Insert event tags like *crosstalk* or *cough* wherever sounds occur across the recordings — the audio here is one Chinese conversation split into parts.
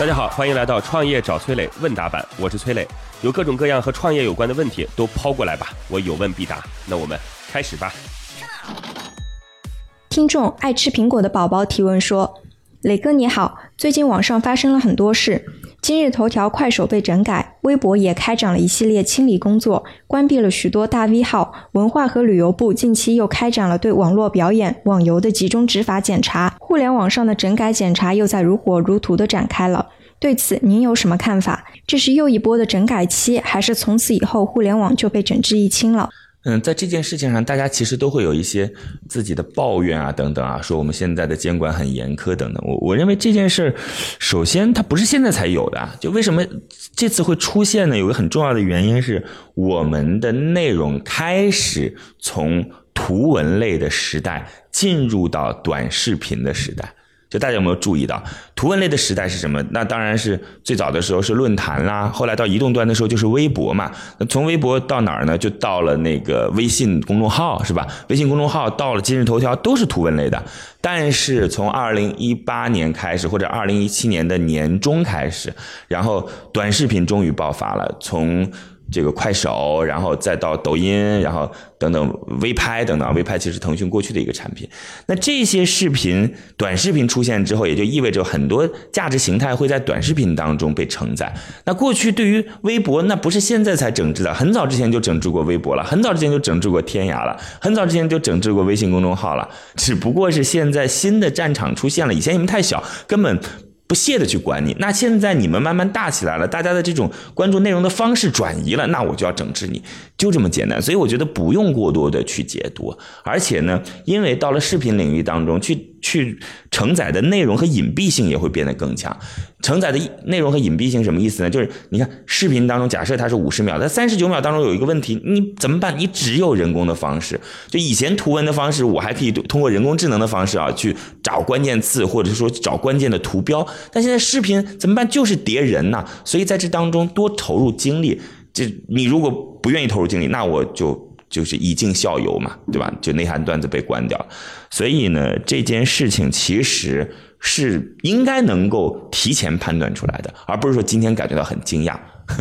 大家好，欢迎来到创业找崔磊问答版，我是崔磊，有各种各样和创业有关的问题都抛过来吧，我有问必答。那我们开始吧。听众爱吃苹果的宝宝提问说：“磊哥你好，最近网上发生了很多事。”今日头条、快手被整改，微博也开展了一系列清理工作，关闭了许多大 V 号。文化和旅游部近期又开展了对网络表演、网游的集中执法检查，互联网上的整改检查又在如火如荼的展开了。对此，您有什么看法？这是又一波的整改期，还是从此以后互联网就被整治一清了？嗯，在这件事情上，大家其实都会有一些自己的抱怨啊，等等啊，说我们现在的监管很严苛等等。我我认为这件事，首先它不是现在才有的，就为什么这次会出现呢？有个很重要的原因是，我们的内容开始从图文类的时代进入到短视频的时代。就大家有没有注意到，图文类的时代是什么？那当然是最早的时候是论坛啦，后来到移动端的时候就是微博嘛。那从微博到哪儿呢？就到了那个微信公众号，是吧？微信公众号到了今日头条，都是图文类的。但是从二零一八年开始，或者二零一七年的年中开始，然后短视频终于爆发了。从这个快手，然后再到抖音，然后等等微拍等等，微拍其实腾讯过去的一个产品。那这些视频、短视频出现之后，也就意味着很多价值形态会在短视频当中被承载。那过去对于微博，那不是现在才整治的，很早之前就整治过微博了，很早之前就整治过天涯了，很早之前就整治过微信公众号了，只不过是现在新的战场出现了。以前你们太小，根本。不屑的去管你，那现在你们慢慢大起来了，大家的这种关注内容的方式转移了，那我就要整治你，就这么简单。所以我觉得不用过多的去解读，而且呢，因为到了视频领域当中去。去承载的内容和隐蔽性也会变得更强。承载的内容和隐蔽性什么意思呢？就是你看视频当中，假设它是五十秒，在三十九秒当中有一个问题，你怎么办？你只有人工的方式。就以前图文的方式，我还可以通过人工智能的方式啊去找关键词，或者说找关键的图标。但现在视频怎么办？就是叠人呐。所以在这当中多投入精力。这你如果不愿意投入精力，那我就。就是以儆效尤嘛，对吧？就内涵段子被关掉，所以呢，这件事情其实是应该能够提前判断出来的，而不是说今天感觉到很惊讶，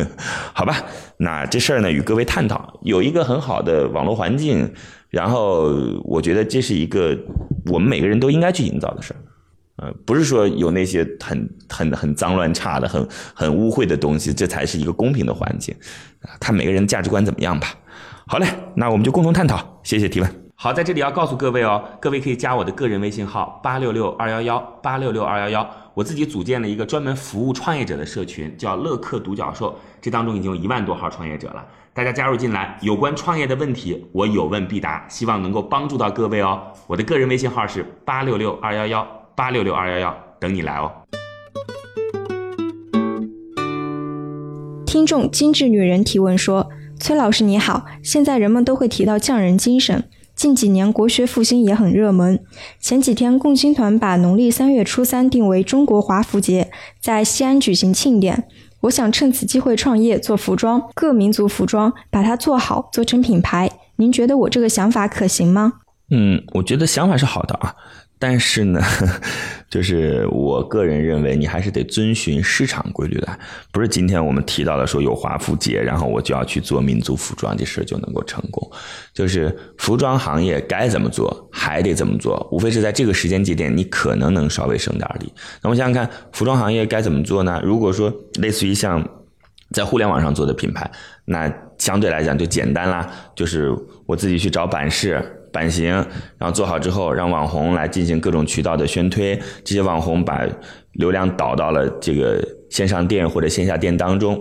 *laughs* 好吧？那这事儿呢，与各位探讨，有一个很好的网络环境，然后我觉得这是一个我们每个人都应该去营造的事儿，呃，不是说有那些很很很脏乱差的、很很污秽的东西，这才是一个公平的环境，看每个人价值观怎么样吧。好嘞，那我们就共同探讨。谢谢提问。好，在这里要告诉各位哦，各位可以加我的个人微信号八六六二幺幺八六六二幺幺，我自己组建了一个专门服务创业者的社群，叫乐客独角兽，这当中已经有一万多号创业者了。大家加入进来，有关创业的问题，我有问必答，希望能够帮助到各位哦。我的个人微信号是八六六二幺幺八六六二幺幺，等你来哦。听众精致女人提问说。崔老师你好，现在人们都会提到匠人精神，近几年国学复兴也很热门。前几天共青团把农历三月初三定为中国华服节，在西安举行庆典。我想趁此机会创业做服装，各民族服装，把它做好，做成品牌。您觉得我这个想法可行吗？嗯，我觉得想法是好的啊。但是呢，*laughs* 就是我个人认为，你还是得遵循市场规律的，不是今天我们提到的说有华服节，然后我就要去做民族服装这事就能够成功。就是服装行业该怎么做，还得怎么做，无非是在这个时间节点，你可能能稍微省点力。那我想想看，服装行业该怎么做呢？如果说类似于像在互联网上做的品牌，那相对来讲就简单啦，就是我自己去找版式。版型，然后做好之后，让网红来进行各种渠道的宣推，这些网红把流量导到了这个线上店或者线下店当中。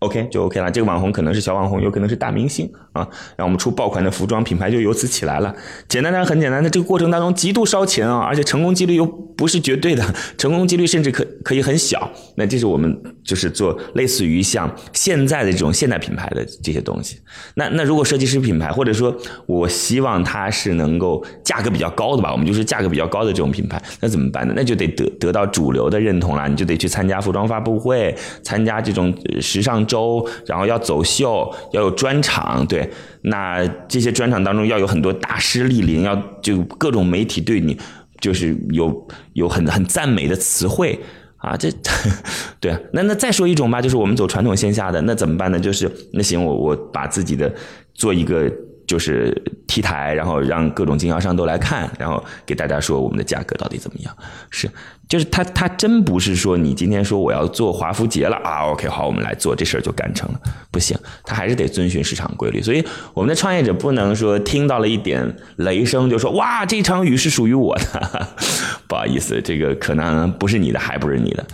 OK 就 OK 了，这个网红可能是小网红，有可能是大明星啊，让我们出爆款的服装品牌就由此起来了。简单的很简单的，这个过程当中极度烧钱啊，而且成功几率又不是绝对的，成功几率甚至可可以很小。那这是我们就是做类似于像现在的这种现代品牌的这些东西。那那如果设计师品牌，或者说我希望它是能够价格比较高的吧，我们就是价格比较高的这种品牌，那怎么办呢？那就得得得到主流的认同了，你就得去参加服装发布会，参加这种时尚。周，然后要走秀，要有专场，对，那这些专场当中要有很多大师莅临，要就各种媒体对你就是有有很很赞美的词汇啊，这 *laughs* 对，那那再说一种吧，就是我们走传统线下的，那怎么办呢？就是那行，我我把自己的做一个就是 T 台，然后让各种经销商都来看，然后给大家说我们的价格到底怎么样。是，就是他他真不是说你今天说我要做华夫节了啊，OK 好，我们来做这事儿就干成了，不行，他还是得遵循市场规律。所以我们的创业者不能说听到了一点雷声就说哇这场雨是属于我的，*laughs* 不好意思，这个可能不是你的，还不是你的。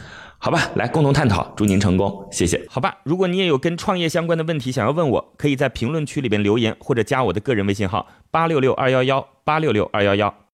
好吧，来共同探讨，祝您成功，谢谢。好吧，如果你也有跟创业相关的问题想要问我，可以在评论区里边留言，或者加我的个人微信号八六六二幺幺八六六二幺幺。